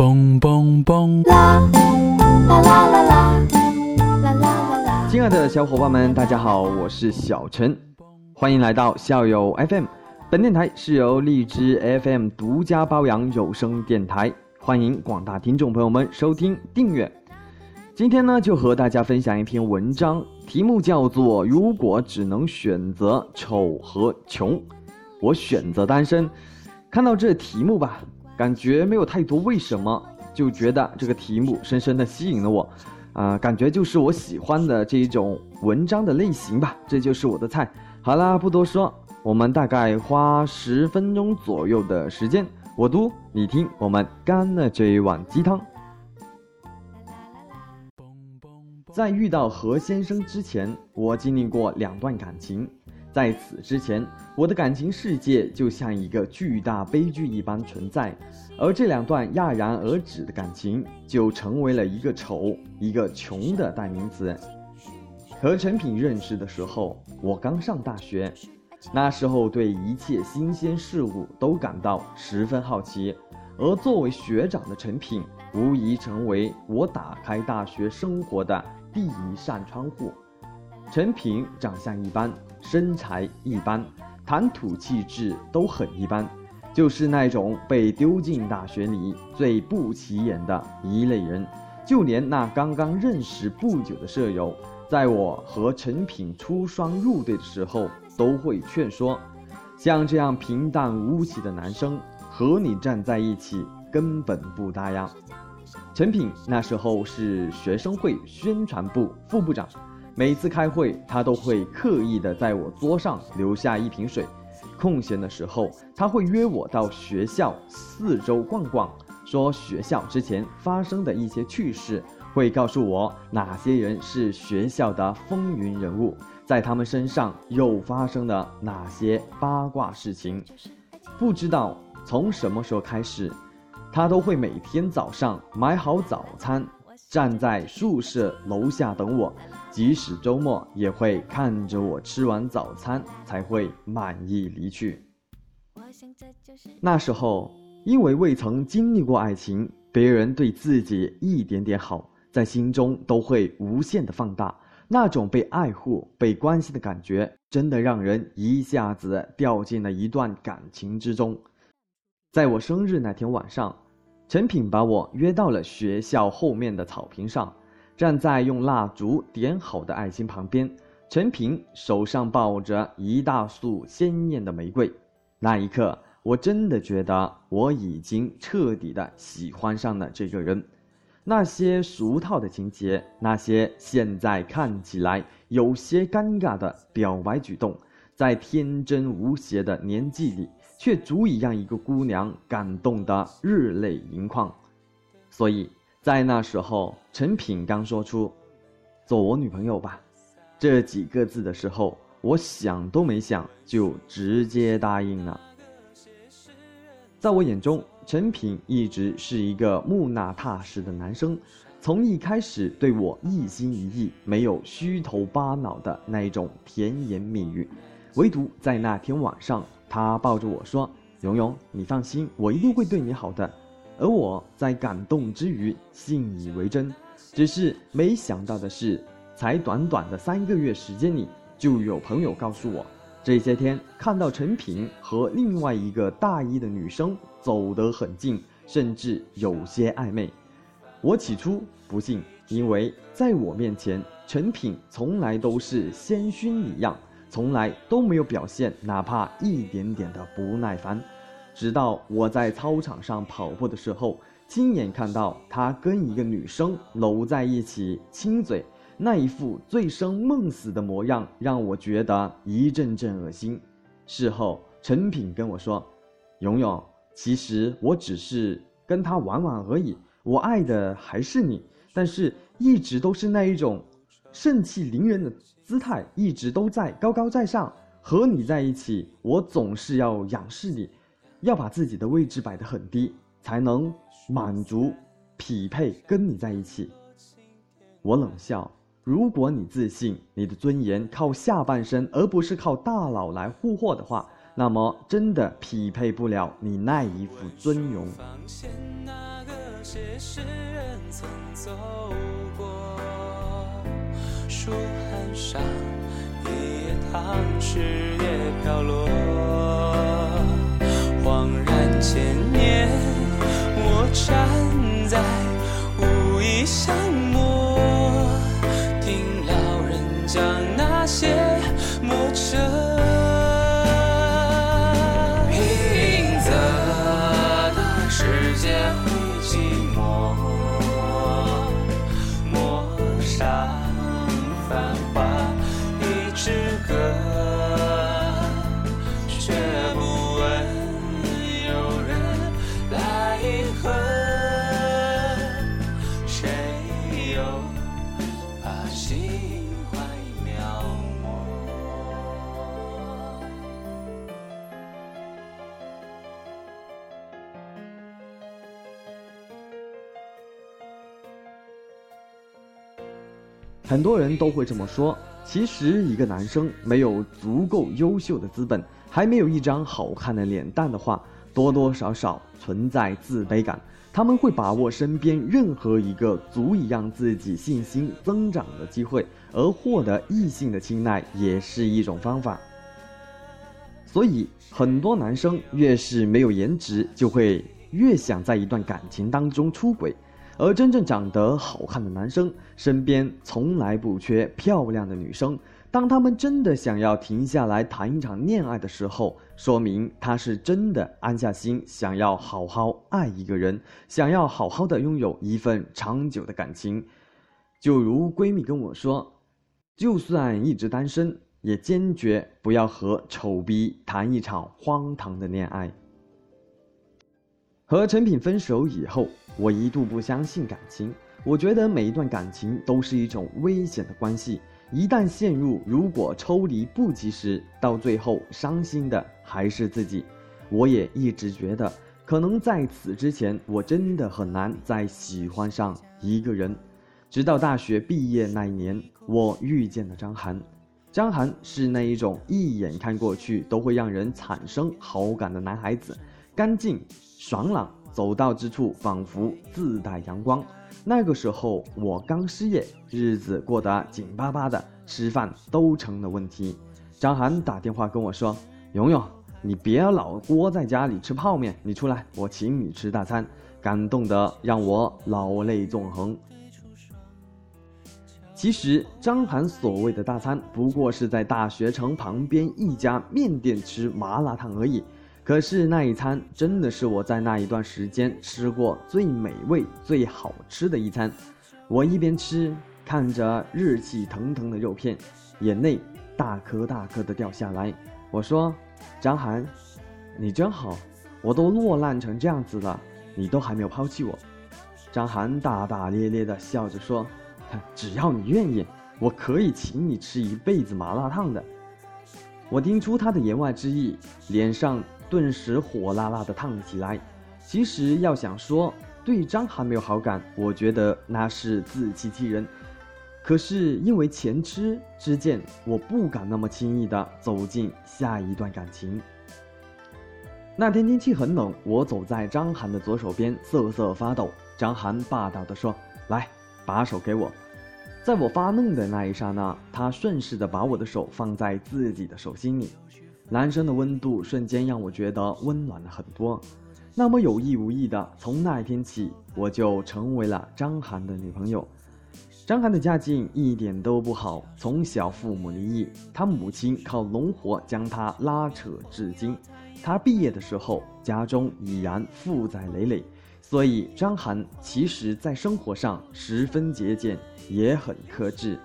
嘣嘣嘣！啦啦啦啦啦啦啦啦！亲爱的小伙伴们，大家好，我是小陈，欢迎来到校友 FM。本电台是由荔枝 FM 独家包养有声电台，欢迎广大听众朋友们收听订阅。今天呢，就和大家分享一篇文章，题目叫做《如果只能选择丑和穷》，我选择单身。看到这题目吧。感觉没有太多为什么，就觉得这个题目深深的吸引了我，啊，感觉就是我喜欢的这一种文章的类型吧，这就是我的菜。好啦，不多说，我们大概花十分钟左右的时间，我读你听，我们干了这一碗鸡汤。在遇到何先生之前，我经历过两段感情。在此之前，我的感情世界就像一个巨大悲剧一般存在，而这两段戛然而止的感情，就成为了一个丑、一个穷的代名词。和陈品认识的时候，我刚上大学，那时候对一切新鲜事物都感到十分好奇，而作为学长的陈品，无疑成为我打开大学生活的第一扇窗户。陈品长相一般。身材一般，谈吐气质都很一般，就是那种被丢进大学里最不起眼的一类人。就连那刚刚认识不久的舍友，在我和陈品出双入对的时候，都会劝说：像这样平淡无奇的男生，和你站在一起根本不搭呀。陈品那时候是学生会宣传部副部长。每次开会，他都会刻意的在我桌上留下一瓶水。空闲的时候，他会约我到学校四周逛逛，说学校之前发生的一些趣事，会告诉我哪些人是学校的风云人物，在他们身上又发生了哪些八卦事情。不知道从什么时候开始，他都会每天早上买好早餐，站在宿舍楼下等我。即使周末也会看着我吃完早餐才会满意离去。那时候，因为未曾经历过爱情，别人对自己一点点好，在心中都会无限的放大。那种被爱护、被关心的感觉，真的让人一下子掉进了一段感情之中。在我生日那天晚上，陈品把我约到了学校后面的草坪上。站在用蜡烛点好的爱心旁边，陈平手上抱着一大束鲜艳的玫瑰。那一刻，我真的觉得我已经彻底的喜欢上了这个人。那些俗套的情节，那些现在看起来有些尴尬的表白举动，在天真无邪的年纪里，却足以让一个姑娘感动得热泪盈眶。所以。在那时候，陈品刚说出“做我女朋友吧”这几个字的时候，我想都没想就直接答应了。在我眼中，陈品一直是一个木讷踏实的男生，从一开始对我一心一意，没有虚头巴脑的那一种甜言蜜语，唯独在那天晚上，他抱着我说：“蓉蓉，你放心，我一定会对你好的。”而我在感动之余信以为真，只是没想到的是，才短短的三个月时间里，就有朋友告诉我，这些天看到陈平和另外一个大一的女生走得很近，甚至有些暧昧。我起初不信，因为在我面前，陈品从来都是仙熏一样，从来都没有表现哪怕一点点的不耐烦。直到我在操场上跑步的时候，亲眼看到他跟一个女生搂在一起亲嘴，那一副醉生梦死的模样，让我觉得一阵阵恶心。事后，陈品跟我说：“勇勇，其实我只是跟他玩玩而已，我爱的还是你，但是一直都是那一种盛气凌人的姿态，一直都在高高在上。和你在一起，我总是要仰视你。”要把自己的位置摆得很低，才能满足、匹配跟你在一起。我冷笑：如果你自信你的尊严靠下半身，而不是靠大佬来护货的话，那么真的匹配不了你那一副尊容。些诗人曾走过，书函上一页唐诗也飘落。千年，我站在无意很多人都会这么说。其实，一个男生没有足够优秀的资本，还没有一张好看的脸蛋的话，多多少少存在自卑感。他们会把握身边任何一个足以让自己信心增长的机会，而获得异性的青睐也是一种方法。所以，很多男生越是没有颜值，就会越想在一段感情当中出轨。而真正长得好看的男生身边从来不缺漂亮的女生。当他们真的想要停下来谈一场恋爱的时候，说明他是真的安下心，想要好好爱一个人，想要好好的拥有一份长久的感情。就如闺蜜跟我说，就算一直单身，也坚决不要和丑逼谈一场荒唐的恋爱。和陈品分手以后，我一度不相信感情。我觉得每一段感情都是一种危险的关系，一旦陷入，如果抽离不及时，到最后伤心的还是自己。我也一直觉得，可能在此之前，我真的很难再喜欢上一个人。直到大学毕业那一年，我遇见了张涵。张涵是那一种一眼看过去都会让人产生好感的男孩子，干净。爽朗，走到之处仿佛自带阳光。那个时候我刚失业，日子过得紧巴巴的，吃饭都成了问题。张涵打电话跟我说：“勇勇，你别老窝在家里吃泡面，你出来，我请你吃大餐。”感动得让我老泪纵横。其实张涵所谓的大餐，不过是在大学城旁边一家面店吃麻辣烫而已。可是那一餐真的是我在那一段时间吃过最美味、最好吃的一餐。我一边吃，看着热气腾腾的肉片，眼泪大颗大颗的掉下来。我说：“张涵，你真好，我都落难成这样子了，你都还没有抛弃我。”张涵大大咧咧的笑着说：“只要你愿意，我可以请你吃一辈子麻辣烫的。”我听出他的言外之意，脸上。顿时火辣辣的烫了起来。其实要想说对张涵没有好感，我觉得那是自欺欺人。可是因为前车之鉴，我不敢那么轻易的走进下一段感情。那天天气很冷，我走在张涵的左手边，瑟瑟发抖。张涵霸道的说：“来，把手给我。”在我发愣的那一刹那，他顺势的把我的手放在自己的手心里。男生的温度瞬间让我觉得温暖了很多，那么有意无意的，从那一天起，我就成为了张涵的女朋友。张涵的家境一点都不好，从小父母离异，他母亲靠农活将他拉扯至今。他毕业的时候，家中已然负债累累，所以张涵其实在生活上十分节俭，也很克制。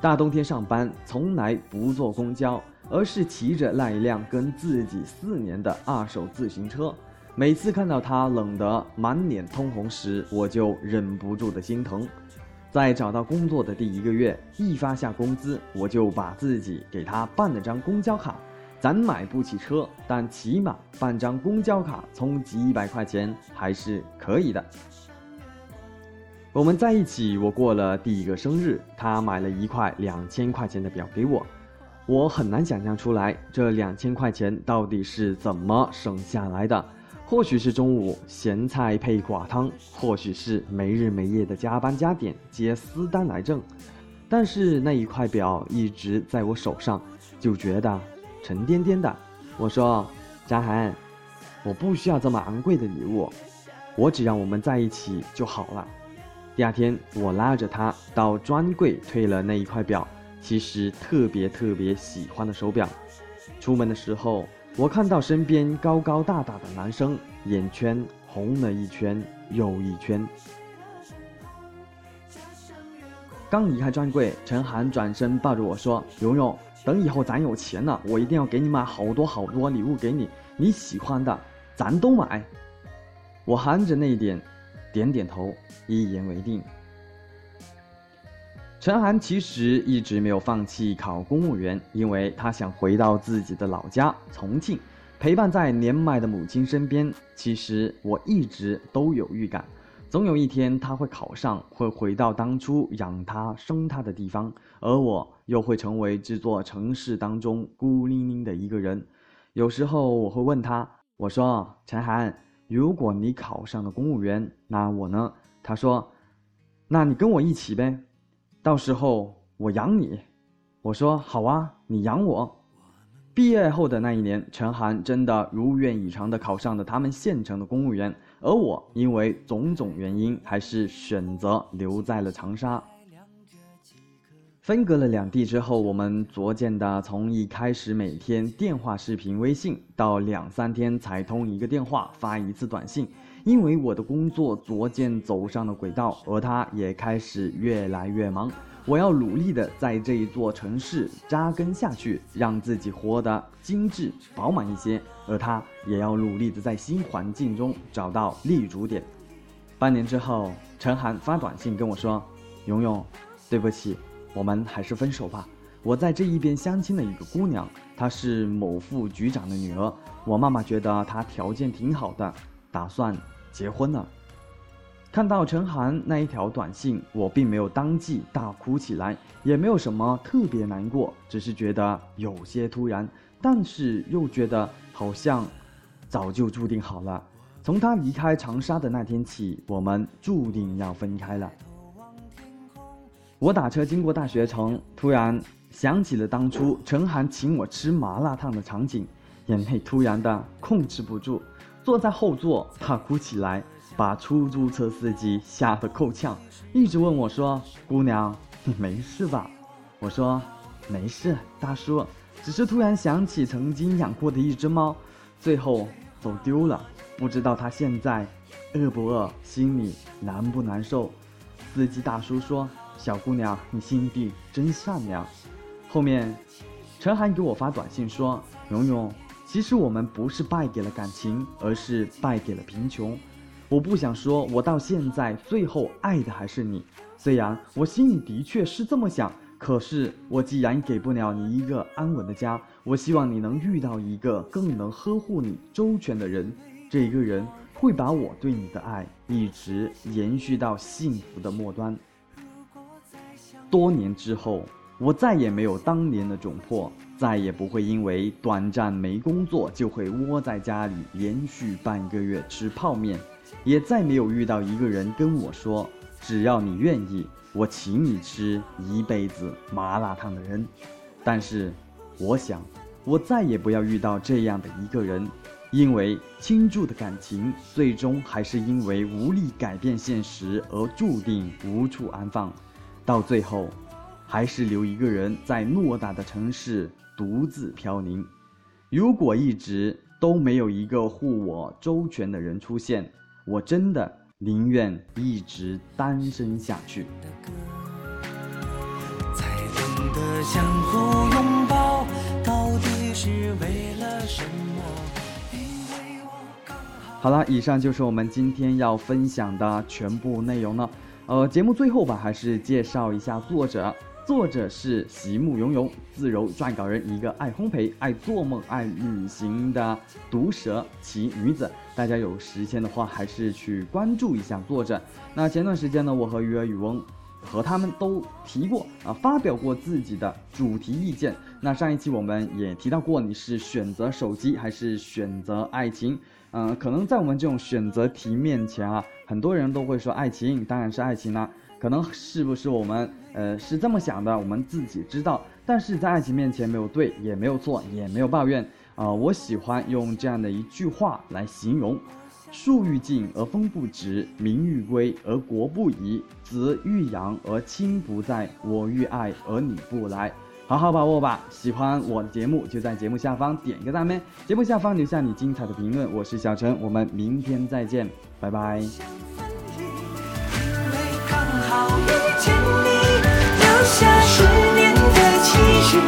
大冬天上班，从来不坐公交。而是骑着那一辆跟自己四年的二手自行车，每次看到他冷得满脸通红时，我就忍不住的心疼。在找到工作的第一个月，一发下工资，我就把自己给他办了张公交卡。咱买不起车，但起码办张公交卡，充几百块钱还是可以的。我们在一起，我过了第一个生日，他买了一块两千块钱的表给我。我很难想象出来，这两千块钱到底是怎么省下来的。或许是中午咸菜配寡汤，或许是没日没夜的加班加点接私单来挣，但是那一块表一直在我手上，就觉得沉甸甸的。我说：“张涵，我不需要这么昂贵的礼物，我只要我们在一起就好了。”第二天，我拉着他到专柜退了那一块表，其实特别特别喜欢的手表。出门的时候。我看到身边高高大大的男生，眼圈红了一圈又一圈。刚离开专柜，陈涵转身抱着我说：“蓉蓉，等以后咱有钱了，我一定要给你买好多好多礼物给你，你喜欢的，咱都买。”我含着泪点，点点头，一言为定。陈涵其实一直没有放弃考公务员，因为他想回到自己的老家重庆，陪伴在年迈的母亲身边。其实我一直都有预感，总有一天他会考上，会回到当初养他生他的地方，而我又会成为这座城市当中孤零零的一个人。有时候我会问他，我说：“陈涵，如果你考上了公务员，那我呢？”他说：“那你跟我一起呗。”到时候我养你，我说好啊，你养我。毕业后的那一年，陈涵真的如愿以偿的考上了他们县城的公务员，而我因为种种原因，还是选择留在了长沙。分隔了两地之后，我们逐渐的从一开始每天电话、视频、微信，到两三天才通一个电话、发一次短信。因为我的工作逐渐走上了轨道，而他也开始越来越忙。我要努力的在这一座城市扎根下去，让自己活得精致饱满一些，而他也要努力的在新环境中找到立足点。半年之后，陈涵发短信跟我说：“勇勇，对不起，我们还是分手吧。我在这一边相亲了一个姑娘，她是某副局长的女儿，我妈妈觉得她条件挺好的。”打算结婚了。看到陈涵那一条短信，我并没有当即大哭起来，也没有什么特别难过，只是觉得有些突然，但是又觉得好像早就注定好了。从他离开长沙的那天起，我们注定要分开了。我打车经过大学城，突然想起了当初陈涵请我吃麻辣烫的场景，眼泪突然的控制不住。坐在后座，他哭起来，把出租车司机吓得够呛，一直问我说：“姑娘，你没事吧？”我说：“没事，大叔，只是突然想起曾经养过的一只猫，最后走丢了，不知道它现在饿不饿，心里难不难受。”司机大叔说：“小姑娘，你心地真善良。”后面，陈涵给我发短信说：“蓉蓉。”其实我们不是败给了感情，而是败给了贫穷。我不想说，我到现在最后爱的还是你。虽然我心里的确是这么想，可是我既然给不了你一个安稳的家，我希望你能遇到一个更能呵护你周全的人。这一个人会把我对你的爱一直延续到幸福的末端。多年之后。我再也没有当年的窘迫，再也不会因为短暂没工作就会窝在家里连续半个月吃泡面，也再没有遇到一个人跟我说只要你愿意，我请你吃一辈子麻辣烫的人。但是，我想，我再也不要遇到这样的一个人，因为倾注的感情最终还是因为无力改变现实而注定无处安放，到最后。还是留一个人在偌大的城市独自飘零。如果一直都没有一个护我周全的人出现，我真的宁愿一直单身下去。好了，以上就是我们今天要分享的全部内容了。呃，节目最后吧，还是介绍一下作者。作者是席慕蓉蓉，自柔撰稿人，一个爱烘焙、爱做梦、爱旅行的毒舌奇女子。大家有时间的话，还是去关注一下作者。那前段时间呢，我和鱼儿渔翁和他们都提过啊，发表过自己的主题意见。那上一期我们也提到过，你是选择手机还是选择爱情？嗯，可能在我们这种选择题面前啊，很多人都会说爱情，当然是爱情啦。可能是不是我们呃是这么想的，我们自己知道。但是在爱情面前，没有对，也没有错，也没有抱怨啊。我喜欢用这样的一句话来形容：树欲静而风不止，民欲归而国不移，子欲养而亲不在，我欲爱而你不来。好好把握吧。喜欢我的节目，就在节目下方点个赞呗。节目下方留下你精彩的评论。我是小陈，我们明天再见，拜拜。好遇见你，留下十年的期许。